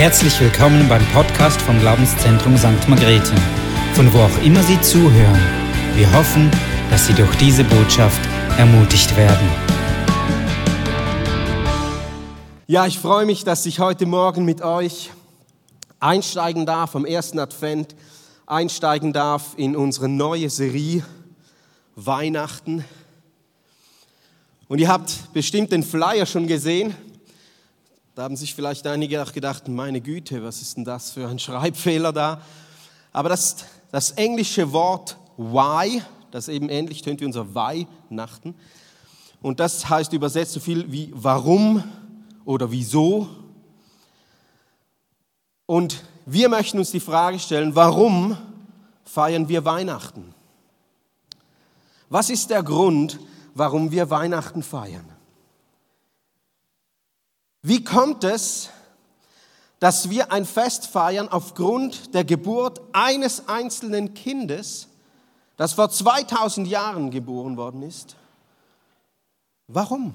Herzlich willkommen beim Podcast vom Glaubenszentrum St. Margrethe, von wo auch immer Sie zuhören. Wir hoffen, dass Sie durch diese Botschaft ermutigt werden. Ja, ich freue mich, dass ich heute Morgen mit euch einsteigen darf, am ersten Advent einsteigen darf in unsere neue Serie Weihnachten. Und ihr habt bestimmt den Flyer schon gesehen. Da haben sich vielleicht einige auch gedacht, meine Güte, was ist denn das für ein Schreibfehler da? Aber das, das englische Wort why, das eben ähnlich tönt wie unser Weihnachten, und das heißt übersetzt so viel wie warum oder wieso. Und wir möchten uns die Frage stellen, warum feiern wir Weihnachten? Was ist der Grund, warum wir Weihnachten feiern? Wie kommt es, dass wir ein Fest feiern aufgrund der Geburt eines einzelnen Kindes, das vor 2000 Jahren geboren worden ist? Warum?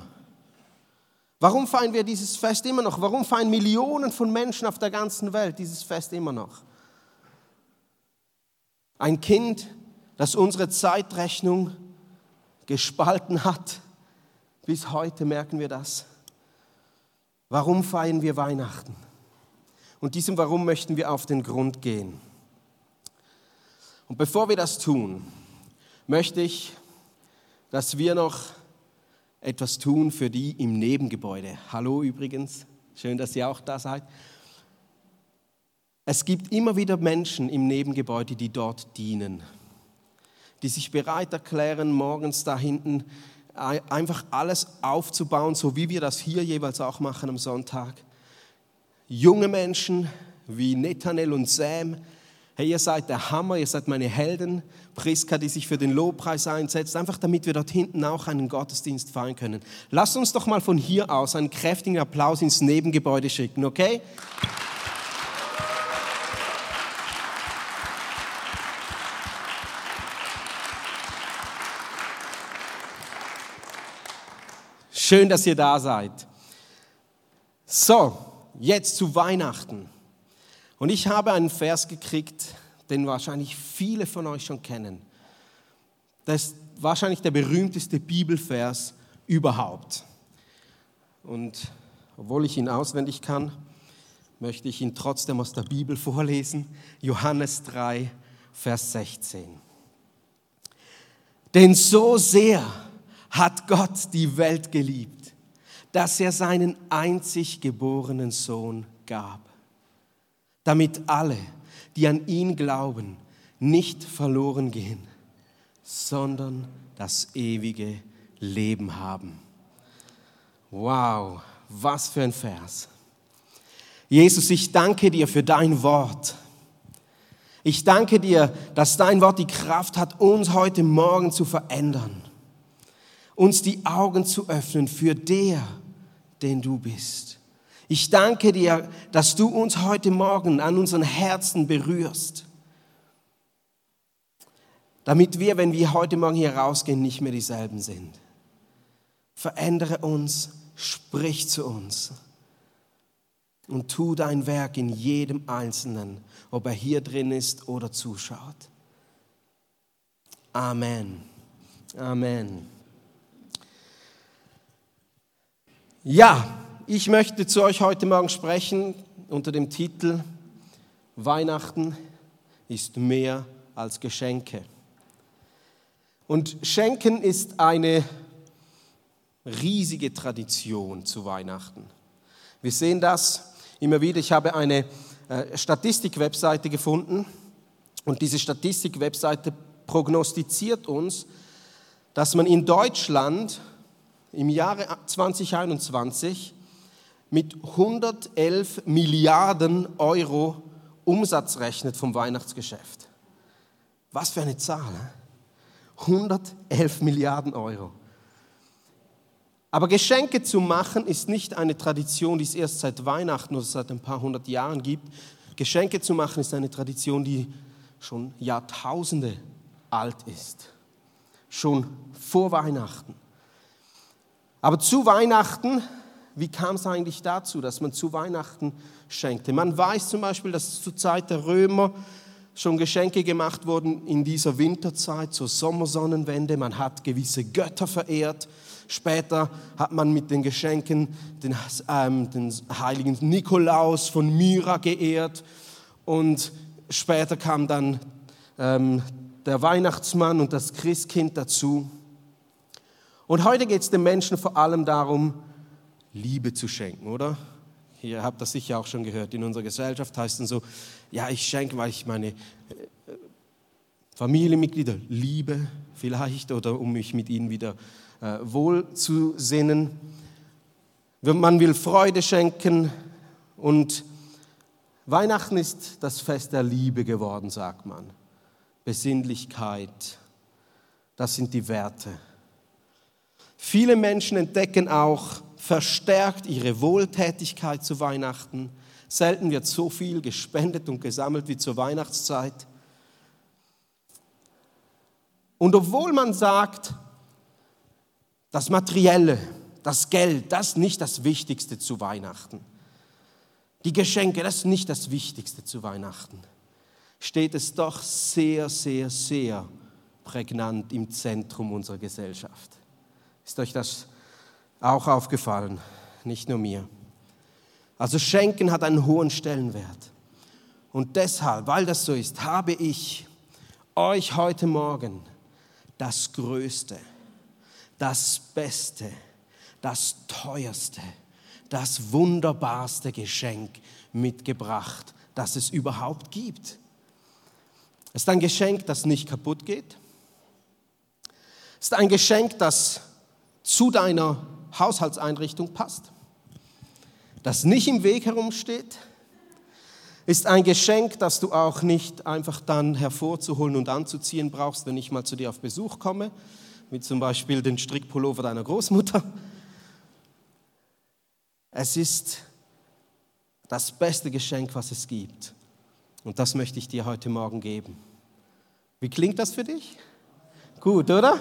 Warum feiern wir dieses Fest immer noch? Warum feiern Millionen von Menschen auf der ganzen Welt dieses Fest immer noch? Ein Kind, das unsere Zeitrechnung gespalten hat. Bis heute merken wir das. Warum feiern wir Weihnachten? Und diesem Warum möchten wir auf den Grund gehen. Und bevor wir das tun, möchte ich, dass wir noch etwas tun für die im Nebengebäude. Hallo übrigens, schön, dass ihr auch da seid. Es gibt immer wieder Menschen im Nebengebäude, die dort dienen, die sich bereit erklären, morgens da hinten einfach alles aufzubauen, so wie wir das hier jeweils auch machen am Sonntag. Junge Menschen wie Netanel und Sam, hey, ihr seid der Hammer, ihr seid meine Helden. Priska, die sich für den Lobpreis einsetzt, einfach damit wir dort hinten auch einen Gottesdienst feiern können. Lasst uns doch mal von hier aus einen kräftigen Applaus ins Nebengebäude schicken, okay? Schön, dass ihr da seid. So, jetzt zu Weihnachten. Und ich habe einen Vers gekriegt, den wahrscheinlich viele von euch schon kennen. Das ist wahrscheinlich der berühmteste Bibelvers überhaupt. Und obwohl ich ihn auswendig kann, möchte ich ihn trotzdem aus der Bibel vorlesen. Johannes 3, Vers 16. Denn so sehr hat Gott die Welt geliebt, dass er seinen einzig geborenen Sohn gab, damit alle, die an ihn glauben, nicht verloren gehen, sondern das ewige Leben haben. Wow, was für ein Vers. Jesus, ich danke dir für dein Wort. Ich danke dir, dass dein Wort die Kraft hat, uns heute Morgen zu verändern uns die Augen zu öffnen für der, den du bist. Ich danke dir, dass du uns heute Morgen an unseren Herzen berührst, damit wir, wenn wir heute Morgen hier rausgehen, nicht mehr dieselben sind. Verändere uns, sprich zu uns und tu dein Werk in jedem Einzelnen, ob er hier drin ist oder zuschaut. Amen. Amen. Ja, ich möchte zu euch heute Morgen sprechen unter dem Titel Weihnachten ist mehr als Geschenke. Und Schenken ist eine riesige Tradition zu Weihnachten. Wir sehen das immer wieder. Ich habe eine äh, Statistik-Webseite gefunden und diese Statistik-Webseite prognostiziert uns, dass man in Deutschland im Jahre 2021 mit 111 Milliarden Euro Umsatz rechnet vom Weihnachtsgeschäft. Was für eine Zahl. 111 Milliarden Euro. Aber Geschenke zu machen ist nicht eine Tradition, die es erst seit Weihnachten oder seit ein paar hundert Jahren gibt. Geschenke zu machen ist eine Tradition, die schon Jahrtausende alt ist. Schon vor Weihnachten. Aber zu Weihnachten wie kam es eigentlich dazu, dass man zu Weihnachten schenkte? Man weiß zum Beispiel, dass zur Zeit der Römer schon Geschenke gemacht wurden in dieser Winterzeit zur Sommersonnenwende. Man hat gewisse Götter verehrt. Später hat man mit den Geschenken den, ähm, den heiligen Nikolaus von Myra geehrt. Und später kam dann ähm, der Weihnachtsmann und das Christkind dazu. Und heute geht es den Menschen vor allem darum, Liebe zu schenken, oder? Ihr habt das sicher auch schon gehört. In unserer Gesellschaft heißt es so, ja, ich schenke, weil ich meine äh, Familienmitglieder liebe vielleicht oder um mich mit ihnen wieder äh, wohl zu sinnen. Man will Freude schenken und Weihnachten ist das Fest der Liebe geworden, sagt man. Besinnlichkeit, das sind die Werte. Viele Menschen entdecken auch verstärkt ihre Wohltätigkeit zu Weihnachten. Selten wird so viel gespendet und gesammelt wie zur Weihnachtszeit. Und obwohl man sagt, das Materielle, das Geld, das ist nicht das Wichtigste zu Weihnachten. Die Geschenke, das ist nicht das Wichtigste zu Weihnachten. Steht es doch sehr, sehr, sehr prägnant im Zentrum unserer Gesellschaft. Ist euch das auch aufgefallen? Nicht nur mir. Also Schenken hat einen hohen Stellenwert. Und deshalb, weil das so ist, habe ich euch heute Morgen das Größte, das Beste, das Teuerste, das wunderbarste Geschenk mitgebracht, das es überhaupt gibt. Es ist ein Geschenk, das nicht kaputt geht. Es ist ein Geschenk, das zu deiner Haushaltseinrichtung passt, das nicht im Weg herumsteht, ist ein Geschenk, das du auch nicht einfach dann hervorzuholen und anzuziehen brauchst, wenn ich mal zu dir auf Besuch komme, wie zum Beispiel den Strickpullover deiner Großmutter. Es ist das beste Geschenk, was es gibt. Und das möchte ich dir heute Morgen geben. Wie klingt das für dich? Gut, oder?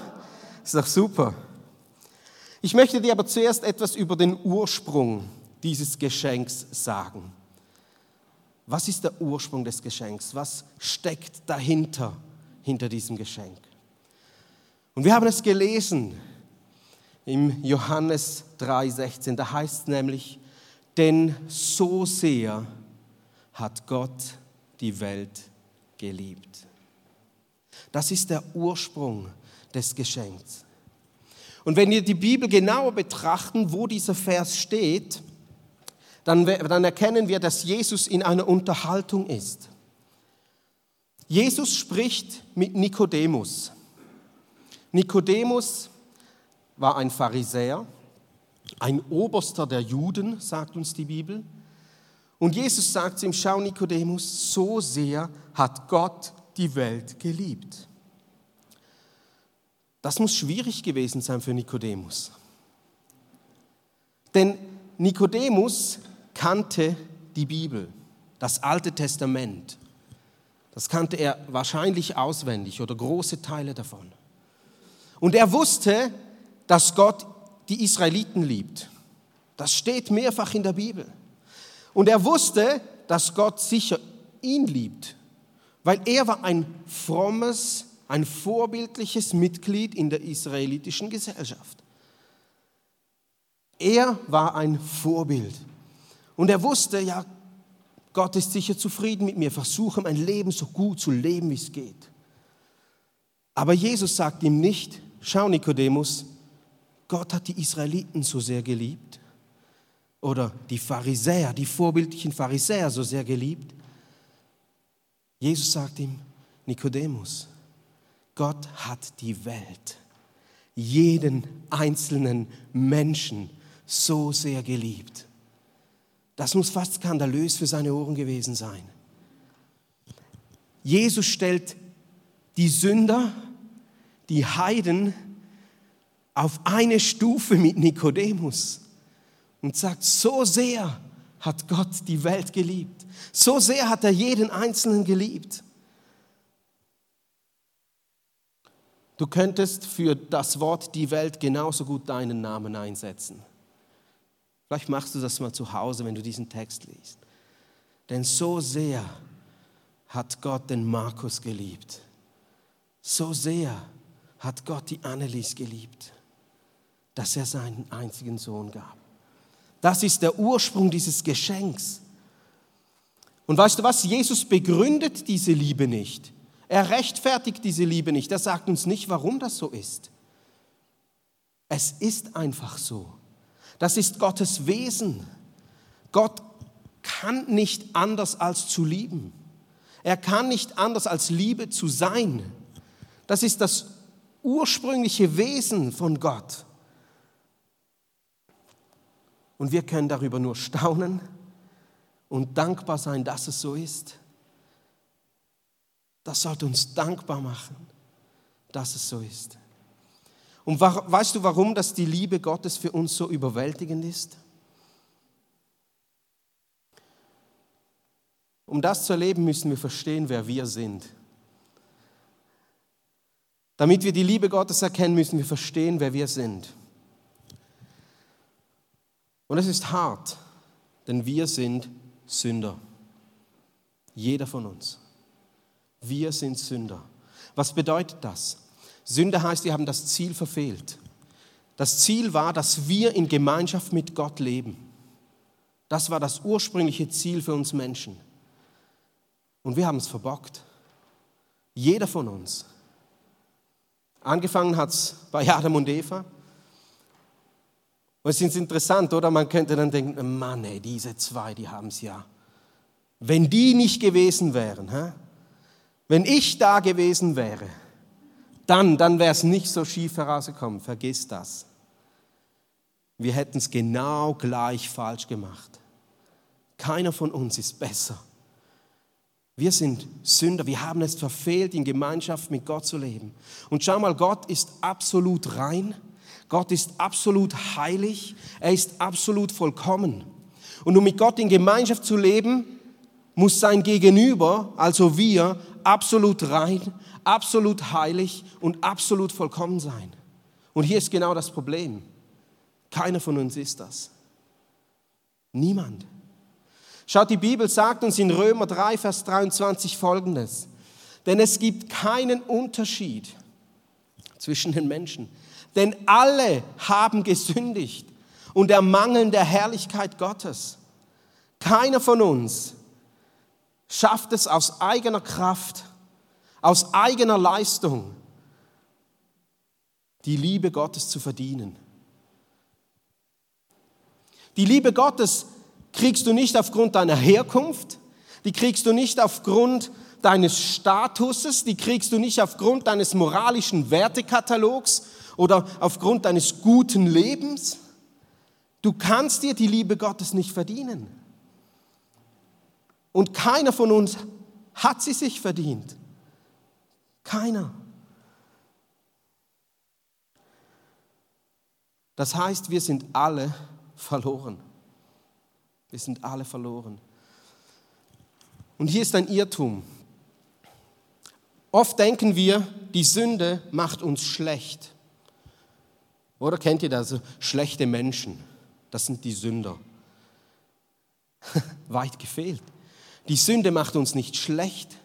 Ist doch super. Ich möchte dir aber zuerst etwas über den Ursprung dieses Geschenks sagen. Was ist der Ursprung des Geschenks? Was steckt dahinter, hinter diesem Geschenk? Und wir haben es gelesen im Johannes 3,16. Da heißt es nämlich, denn so sehr hat Gott die Welt geliebt. Das ist der Ursprung des Geschenks. Und wenn wir die Bibel genauer betrachten, wo dieser Vers steht, dann, dann erkennen wir, dass Jesus in einer Unterhaltung ist. Jesus spricht mit Nikodemus. Nikodemus war ein Pharisäer, ein Oberster der Juden, sagt uns die Bibel. Und Jesus sagt zu ihm, schau Nikodemus, so sehr hat Gott die Welt geliebt. Das muss schwierig gewesen sein für Nikodemus. Denn Nikodemus kannte die Bibel, das Alte Testament. Das kannte er wahrscheinlich auswendig oder große Teile davon. Und er wusste, dass Gott die Israeliten liebt. Das steht mehrfach in der Bibel. Und er wusste, dass Gott sicher ihn liebt, weil er war ein frommes, ein vorbildliches Mitglied in der israelitischen Gesellschaft. Er war ein Vorbild. Und er wusste, ja, Gott ist sicher zufrieden mit mir, versuche mein Leben so gut zu leben, wie es geht. Aber Jesus sagt ihm nicht, schau Nikodemus, Gott hat die Israeliten so sehr geliebt oder die Pharisäer, die vorbildlichen Pharisäer so sehr geliebt. Jesus sagt ihm, Nikodemus, Gott hat die Welt, jeden einzelnen Menschen so sehr geliebt. Das muss fast skandalös für seine Ohren gewesen sein. Jesus stellt die Sünder, die Heiden auf eine Stufe mit Nikodemus und sagt, so sehr hat Gott die Welt geliebt. So sehr hat er jeden Einzelnen geliebt. Du könntest für das Wort die Welt genauso gut deinen Namen einsetzen. Vielleicht machst du das mal zu Hause, wenn du diesen Text liest. Denn so sehr hat Gott den Markus geliebt. So sehr hat Gott die Annelies geliebt, dass er seinen einzigen Sohn gab. Das ist der Ursprung dieses Geschenks. Und weißt du was? Jesus begründet diese Liebe nicht. Er rechtfertigt diese Liebe nicht. Er sagt uns nicht, warum das so ist. Es ist einfach so. Das ist Gottes Wesen. Gott kann nicht anders als zu lieben. Er kann nicht anders als Liebe zu sein. Das ist das ursprüngliche Wesen von Gott. Und wir können darüber nur staunen und dankbar sein, dass es so ist. Das sollte uns dankbar machen, dass es so ist. Und weißt du, warum das die Liebe Gottes für uns so überwältigend ist? Um das zu erleben, müssen wir verstehen, wer wir sind. Damit wir die Liebe Gottes erkennen, müssen wir verstehen, wer wir sind. Und es ist hart, denn wir sind Sünder. Jeder von uns. Wir sind Sünder. Was bedeutet das? Sünde heißt, wir haben das Ziel verfehlt. Das Ziel war, dass wir in Gemeinschaft mit Gott leben. Das war das ursprüngliche Ziel für uns Menschen. Und wir haben es verbockt. Jeder von uns. Angefangen hat es bei Adam und Eva. Und es ist interessant, oder? Man könnte dann denken, Mann, ey, diese zwei, die haben es ja. Wenn die nicht gewesen wären, hä? Wenn ich da gewesen wäre, dann, dann wäre es nicht so schief herausgekommen. Vergiss das. Wir hätten es genau gleich falsch gemacht. Keiner von uns ist besser. Wir sind Sünder, wir haben es verfehlt, in Gemeinschaft mit Gott zu leben. Und schau mal, Gott ist absolut rein, Gott ist absolut heilig, er ist absolut vollkommen. Und um mit Gott in Gemeinschaft zu leben, muss sein Gegenüber, also wir, absolut rein, absolut heilig und absolut vollkommen sein. Und hier ist genau das Problem. Keiner von uns ist das. Niemand. Schaut, die Bibel sagt uns in Römer 3, Vers 23 folgendes. Denn es gibt keinen Unterschied zwischen den Menschen. Denn alle haben gesündigt und ermangeln der Herrlichkeit Gottes. Keiner von uns schafft es aus eigener Kraft, aus eigener Leistung, die Liebe Gottes zu verdienen. Die Liebe Gottes kriegst du nicht aufgrund deiner Herkunft, die kriegst du nicht aufgrund deines Statuses, die kriegst du nicht aufgrund deines moralischen Wertekatalogs oder aufgrund deines guten Lebens. Du kannst dir die Liebe Gottes nicht verdienen. Und keiner von uns hat sie sich verdient. Keiner. Das heißt, wir sind alle verloren. Wir sind alle verloren. Und hier ist ein Irrtum. Oft denken wir, die Sünde macht uns schlecht. Oder kennt ihr das? Schlechte Menschen, das sind die Sünder. Weit gefehlt. Die Sünde macht uns nicht schlecht,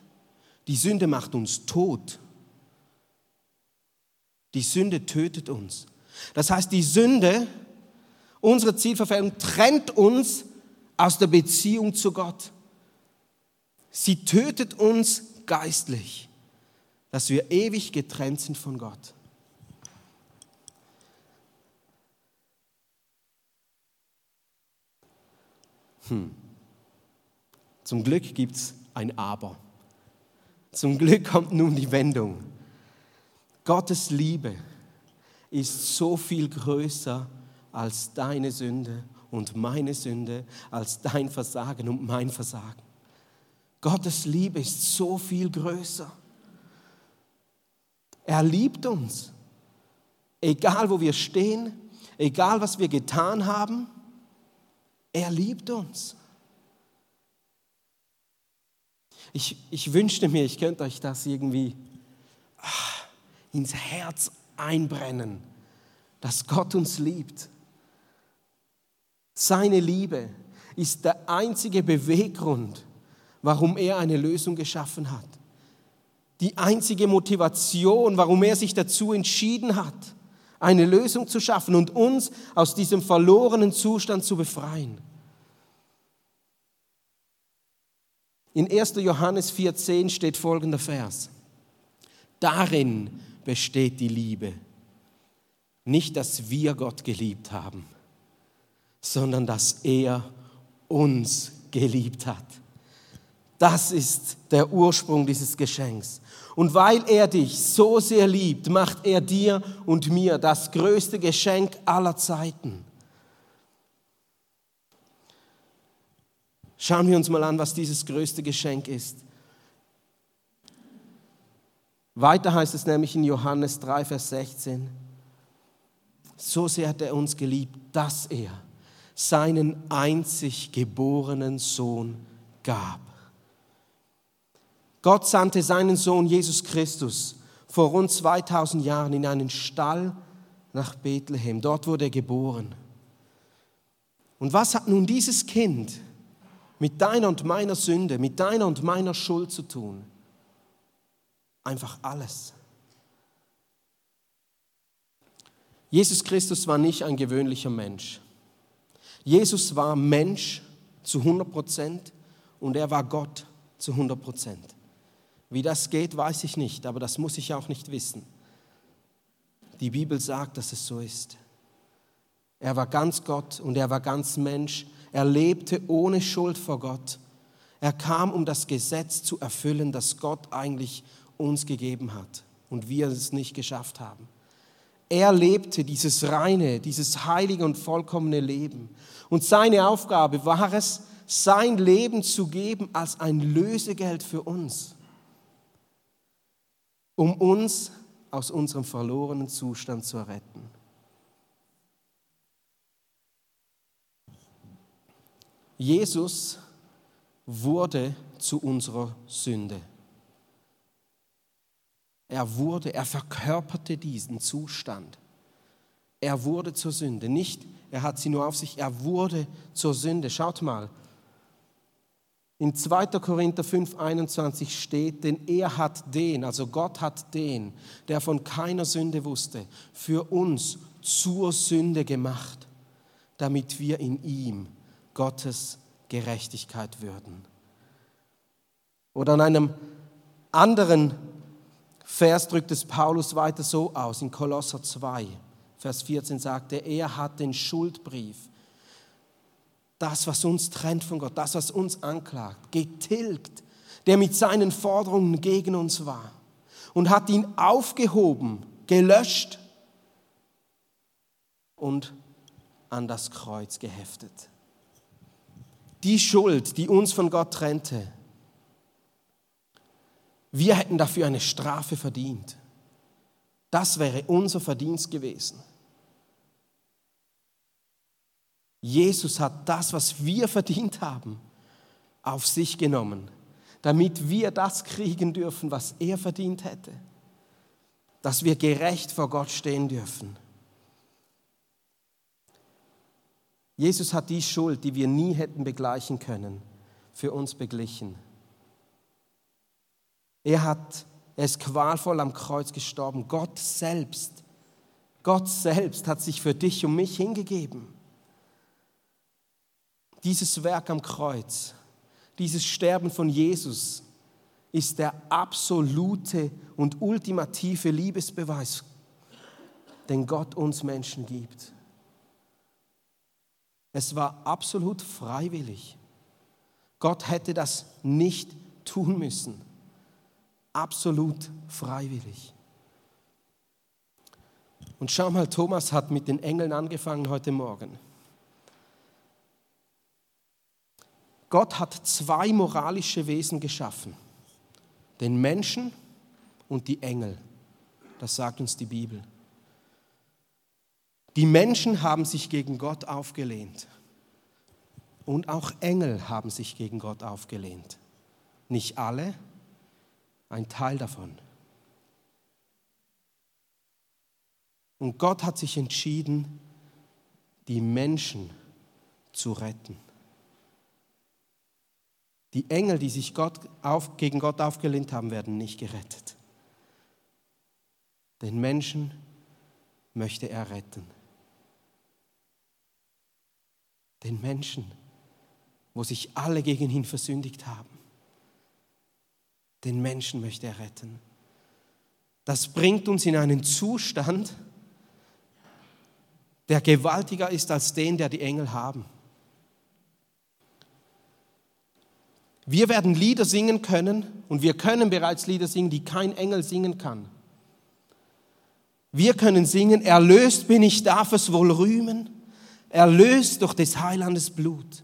die Sünde macht uns tot. Die Sünde tötet uns. Das heißt, die Sünde, unsere Zielverfehlung, trennt uns aus der Beziehung zu Gott. Sie tötet uns geistlich, dass wir ewig getrennt sind von Gott. Hm. Zum Glück gibt es ein Aber. Zum Glück kommt nun die Wendung. Gottes Liebe ist so viel größer als deine Sünde und meine Sünde als dein Versagen und mein Versagen. Gottes Liebe ist so viel größer. Er liebt uns, egal wo wir stehen, egal was wir getan haben, er liebt uns. Ich, ich wünschte mir, ich könnte euch das irgendwie ach, ins Herz einbrennen, dass Gott uns liebt Seine Liebe ist der einzige Beweggrund, warum er eine Lösung geschaffen hat. Die einzige Motivation, warum er sich dazu entschieden hat, eine Lösung zu schaffen und uns aus diesem verlorenen Zustand zu befreien. In 1. Johannes 4.10 steht folgender Vers. Darin besteht die Liebe. Nicht, dass wir Gott geliebt haben, sondern dass er uns geliebt hat. Das ist der Ursprung dieses Geschenks. Und weil er dich so sehr liebt, macht er dir und mir das größte Geschenk aller Zeiten. Schauen wir uns mal an, was dieses größte Geschenk ist. Weiter heißt es nämlich in Johannes 3, Vers 16, so sehr hat er uns geliebt, dass er seinen einzig geborenen Sohn gab. Gott sandte seinen Sohn Jesus Christus vor rund 2000 Jahren in einen Stall nach Bethlehem. Dort wurde er geboren. Und was hat nun dieses Kind mit deiner und meiner Sünde, mit deiner und meiner Schuld zu tun? Einfach alles. Jesus Christus war nicht ein gewöhnlicher Mensch. Jesus war Mensch zu 100 Prozent und er war Gott zu 100 Prozent. Wie das geht, weiß ich nicht, aber das muss ich auch nicht wissen. Die Bibel sagt, dass es so ist. Er war ganz Gott und er war ganz Mensch. Er lebte ohne Schuld vor Gott. Er kam, um das Gesetz zu erfüllen, das Gott eigentlich uns gegeben hat und wir es nicht geschafft haben. Er lebte dieses reine, dieses heilige und vollkommene Leben. Und seine Aufgabe war es, sein Leben zu geben als ein Lösegeld für uns, um uns aus unserem verlorenen Zustand zu retten. Jesus wurde zu unserer Sünde. Er wurde, er verkörperte diesen Zustand. Er wurde zur Sünde. Nicht, er hat sie nur auf sich, er wurde zur Sünde. Schaut mal. In 2. Korinther 5, 21 steht, denn er hat den, also Gott hat den, der von keiner Sünde wusste, für uns zur Sünde gemacht, damit wir in ihm Gottes Gerechtigkeit würden. Oder an einem anderen Vers drückt es Paulus weiter so aus, in Kolosser 2, Vers 14 sagt er, er hat den Schuldbrief, das, was uns trennt von Gott, das, was uns anklagt, getilgt, der mit seinen Forderungen gegen uns war und hat ihn aufgehoben, gelöscht und an das Kreuz geheftet. Die Schuld, die uns von Gott trennte, wir hätten dafür eine Strafe verdient. Das wäre unser Verdienst gewesen. Jesus hat das, was wir verdient haben, auf sich genommen, damit wir das kriegen dürfen, was er verdient hätte. Dass wir gerecht vor Gott stehen dürfen. Jesus hat die Schuld, die wir nie hätten begleichen können, für uns beglichen. Er hat, er ist qualvoll am Kreuz gestorben. Gott selbst, Gott selbst hat sich für dich und mich hingegeben. Dieses Werk am Kreuz, dieses Sterben von Jesus ist der absolute und ultimative Liebesbeweis, den Gott uns Menschen gibt. Es war absolut freiwillig. Gott hätte das nicht tun müssen absolut freiwillig. Und schau mal, Thomas hat mit den Engeln angefangen heute Morgen. Gott hat zwei moralische Wesen geschaffen. Den Menschen und die Engel. Das sagt uns die Bibel. Die Menschen haben sich gegen Gott aufgelehnt. Und auch Engel haben sich gegen Gott aufgelehnt. Nicht alle, ein Teil davon. Und Gott hat sich entschieden, die Menschen zu retten. Die Engel, die sich Gott auf, gegen Gott aufgelehnt haben, werden nicht gerettet. Den Menschen möchte er retten. Den Menschen, wo sich alle gegen ihn versündigt haben. Den Menschen möchte er retten. Das bringt uns in einen Zustand, der gewaltiger ist als den, der die Engel haben. Wir werden Lieder singen können und wir können bereits Lieder singen, die kein Engel singen kann. Wir können singen, erlöst bin ich, darf es wohl rühmen, erlöst durch des Heilandes Blut.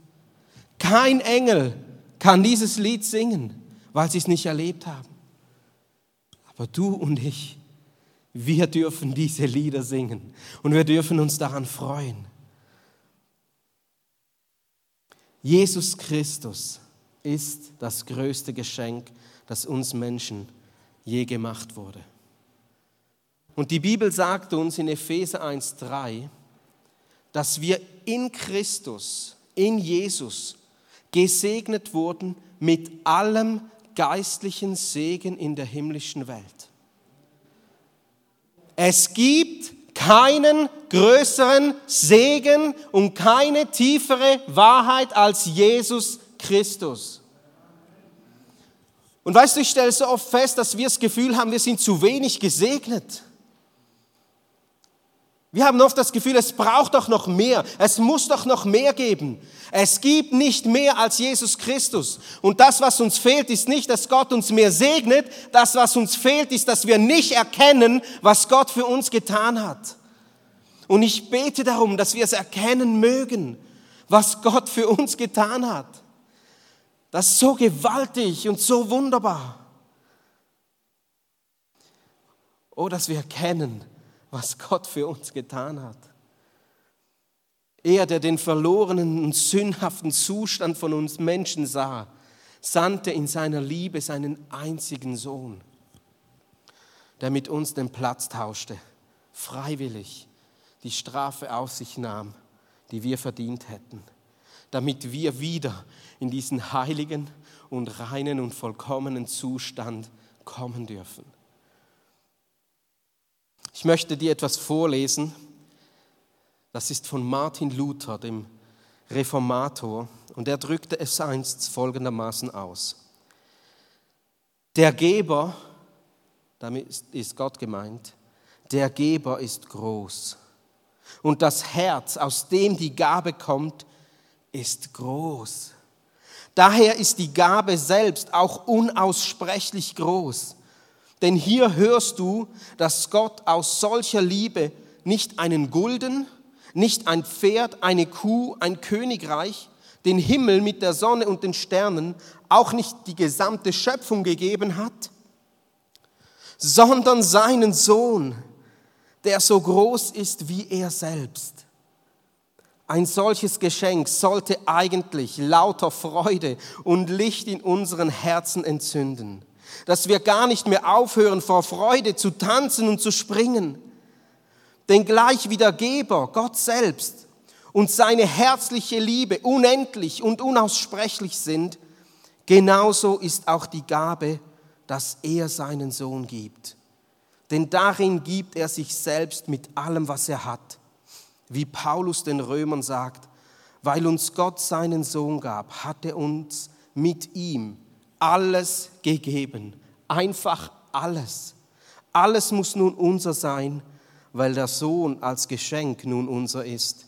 Kein Engel kann dieses Lied singen, weil sie es nicht erlebt haben. Aber du und ich, wir dürfen diese Lieder singen und wir dürfen uns daran freuen. Jesus Christus ist das größte Geschenk, das uns Menschen je gemacht wurde. Und die Bibel sagt uns in Epheser 1.3, dass wir in Christus, in Jesus, gesegnet wurden mit allem geistlichen Segen in der himmlischen Welt. Es gibt keinen größeren Segen und keine tiefere Wahrheit als Jesus Christus. Und weißt du, ich stelle so oft fest, dass wir das Gefühl haben, wir sind zu wenig gesegnet. Wir haben oft das Gefühl, es braucht doch noch mehr, es muss doch noch mehr geben. Es gibt nicht mehr als Jesus Christus. Und das, was uns fehlt, ist nicht, dass Gott uns mehr segnet. Das, was uns fehlt, ist, dass wir nicht erkennen, was Gott für uns getan hat. Und ich bete darum, dass wir es erkennen mögen, was Gott für uns getan hat. Das ist so gewaltig und so wunderbar. Oh, dass wir erkennen, was Gott für uns getan hat. Er, der den verlorenen und sündhaften Zustand von uns Menschen sah, sandte in seiner Liebe seinen einzigen Sohn, der mit uns den Platz tauschte, freiwillig die Strafe auf sich nahm, die wir verdient hätten, damit wir wieder in diesen heiligen und reinen und vollkommenen Zustand kommen dürfen. Ich möchte dir etwas vorlesen. Das ist von Martin Luther, dem Reformator, und er drückte es einst folgendermaßen aus. Der Geber, damit ist Gott gemeint, der Geber ist groß. Und das Herz, aus dem die Gabe kommt, ist groß. Daher ist die Gabe selbst auch unaussprechlich groß. Denn hier hörst du, dass Gott aus solcher Liebe nicht einen Gulden, nicht ein Pferd, eine Kuh, ein Königreich, den Himmel mit der Sonne und den Sternen, auch nicht die gesamte Schöpfung gegeben hat, sondern seinen Sohn, der so groß ist wie er selbst. Ein solches Geschenk sollte eigentlich lauter Freude und Licht in unseren Herzen entzünden dass wir gar nicht mehr aufhören, vor Freude zu tanzen und zu springen. Denn gleich wie der Geber, Gott selbst, und seine herzliche Liebe unendlich und unaussprechlich sind, genauso ist auch die Gabe, dass er seinen Sohn gibt. Denn darin gibt er sich selbst mit allem, was er hat. Wie Paulus den Römern sagt, weil uns Gott seinen Sohn gab, hat er uns mit ihm alles gegeben. Einfach alles. Alles muss nun unser sein, weil der Sohn als Geschenk nun unser ist,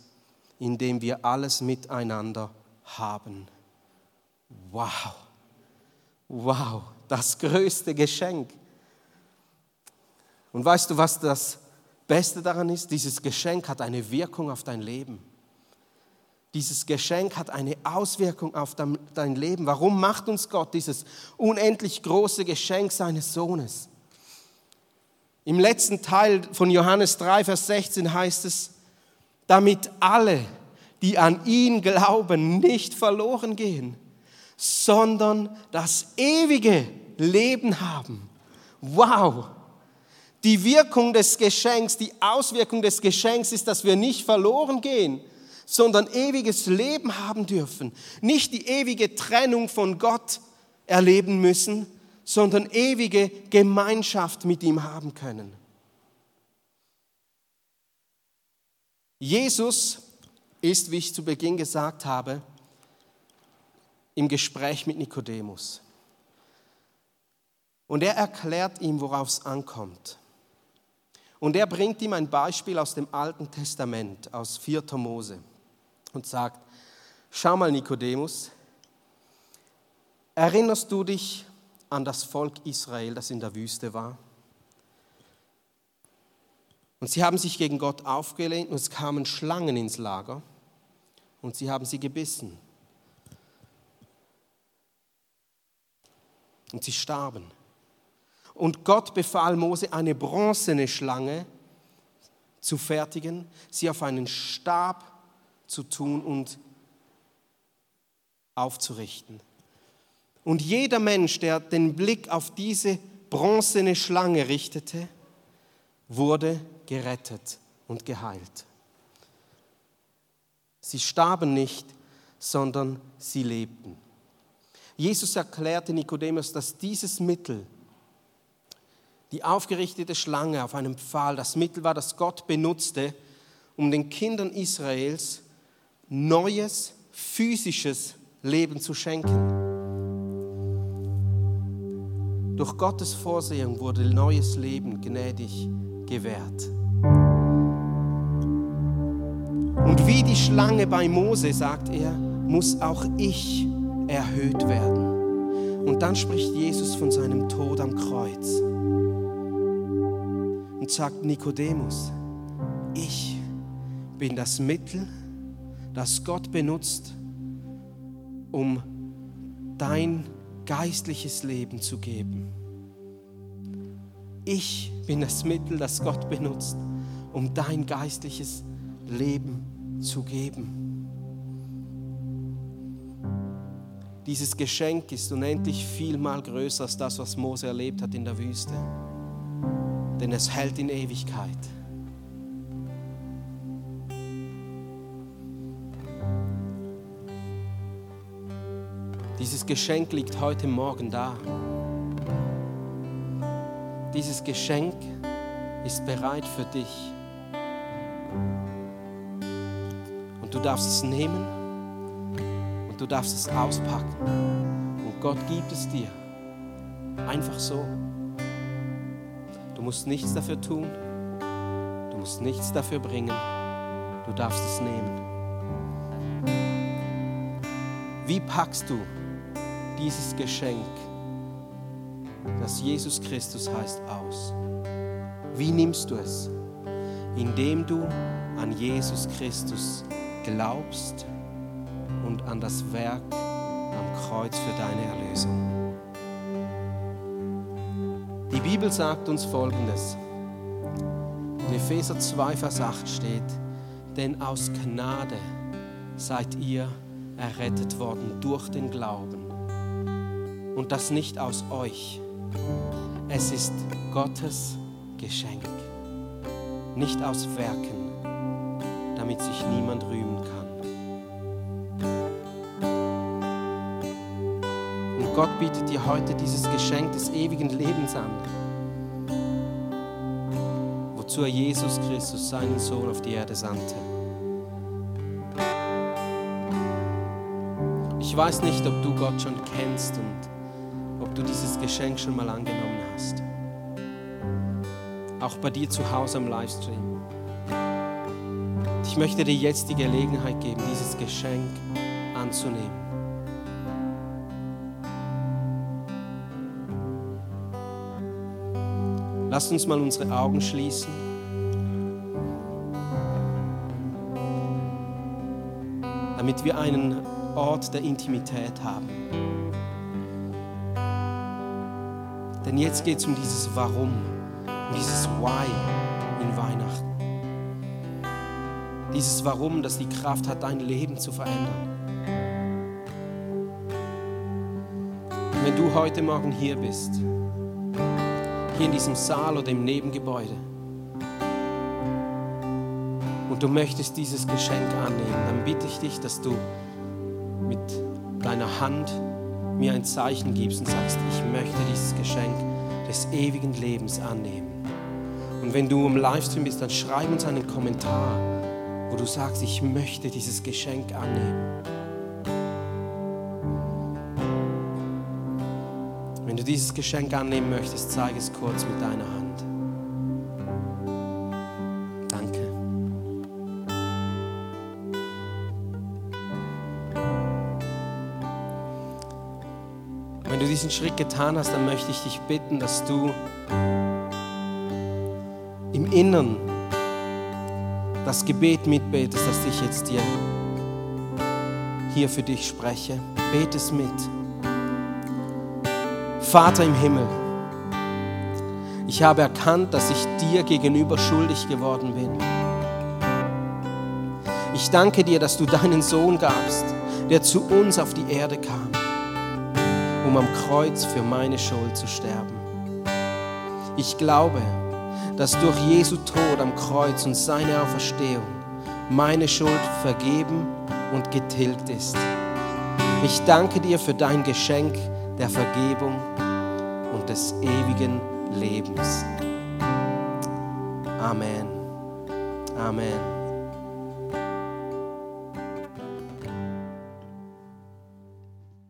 indem wir alles miteinander haben. Wow. Wow, das größte Geschenk. Und weißt du, was das Beste daran ist? Dieses Geschenk hat eine Wirkung auf dein Leben. Dieses Geschenk hat eine Auswirkung auf dein Leben. Warum macht uns Gott dieses unendlich große Geschenk seines Sohnes? Im letzten Teil von Johannes 3, Vers 16 heißt es, damit alle, die an ihn glauben, nicht verloren gehen, sondern das ewige Leben haben. Wow! Die Wirkung des Geschenks, die Auswirkung des Geschenks ist, dass wir nicht verloren gehen, sondern ewiges Leben haben dürfen. Nicht die ewige Trennung von Gott erleben müssen, sondern ewige Gemeinschaft mit ihm haben können. Jesus ist, wie ich zu Beginn gesagt habe, im Gespräch mit Nikodemus. Und er erklärt ihm, worauf es ankommt. Und er bringt ihm ein Beispiel aus dem Alten Testament, aus 4. Mose, und sagt, schau mal Nikodemus, erinnerst du dich an das Volk Israel, das in der Wüste war? Und sie haben sich gegen Gott aufgelehnt und es kamen Schlangen ins Lager und sie haben sie gebissen. Und sie starben. Und Gott befahl Mose, eine bronzene Schlange zu fertigen, sie auf einen Stab zu tun und aufzurichten. Und jeder Mensch, der den Blick auf diese bronzene Schlange richtete, wurde gerettet und geheilt. Sie starben nicht, sondern sie lebten. Jesus erklärte Nikodemus, dass dieses Mittel, die aufgerichtete Schlange auf einem Pfahl, das Mittel war, das Gott benutzte, um den Kindern Israels neues physisches Leben zu schenken. Durch Gottes Vorsehung wurde neues Leben gnädig gewährt. Und wie die Schlange bei Mose, sagt er, muss auch ich erhöht werden. Und dann spricht Jesus von seinem Tod am Kreuz und sagt Nikodemus, ich bin das Mittel, das Gott benutzt, um dein geistliches Leben zu geben. Ich bin das Mittel, das Gott benutzt, um dein geistliches Leben zu geben. Dieses Geschenk ist unendlich vielmal größer als das, was Mose erlebt hat in der Wüste, denn es hält in Ewigkeit. Dieses Geschenk liegt heute Morgen da. Dieses Geschenk ist bereit für dich. Und du darfst es nehmen und du darfst es auspacken. Und Gott gibt es dir. Einfach so. Du musst nichts dafür tun. Du musst nichts dafür bringen. Du darfst es nehmen. Wie packst du dieses Geschenk? das Jesus Christus heißt, aus. Wie nimmst du es? Indem du an Jesus Christus glaubst und an das Werk am Kreuz für deine Erlösung. Die Bibel sagt uns Folgendes. In Epheser 2, Vers 8 steht, denn aus Gnade seid ihr errettet worden durch den Glauben. Und das nicht aus euch, es ist Gottes Geschenk, nicht aus Werken, damit sich niemand rühmen kann. Und Gott bietet dir heute dieses Geschenk des ewigen Lebens an, wozu er Jesus Christus, seinen Sohn, auf die Erde sandte. Ich weiß nicht, ob du Gott schon kennst und du dieses Geschenk schon mal angenommen hast. Auch bei dir zu Hause am Livestream. Ich möchte dir jetzt die Gelegenheit geben, dieses Geschenk anzunehmen. Lasst uns mal unsere Augen schließen. damit wir einen Ort der Intimität haben. Denn jetzt geht es um dieses Warum, um dieses Why in Weihnachten. Dieses Warum, das die Kraft hat, dein Leben zu verändern. wenn du heute Morgen hier bist, hier in diesem Saal oder im Nebengebäude, und und du möchtest dieses Geschenk annehmen, dann bitte ich dich, dass du mit deiner Hand mir ein Zeichen gibst und sagst, ich möchte dieses Geschenk des ewigen Lebens annehmen. Und wenn du im Livestream bist, dann schreib uns einen Kommentar, wo du sagst, ich möchte dieses Geschenk annehmen. Wenn du dieses Geschenk annehmen möchtest, zeige es kurz mit deiner Hand. Wenn du diesen Schritt getan hast, dann möchte ich dich bitten, dass du im Innern das Gebet mitbetest, das ich jetzt dir hier für dich spreche. Bete es mit. Vater im Himmel, ich habe erkannt, dass ich dir gegenüber schuldig geworden bin. Ich danke dir, dass du deinen Sohn gabst, der zu uns auf die Erde kam, um am Kreuz für meine Schuld zu sterben. Ich glaube, dass durch Jesu Tod am Kreuz und seine Auferstehung meine Schuld vergeben und getilgt ist. Ich danke dir für dein Geschenk der Vergebung und des ewigen Lebens. Amen. Amen.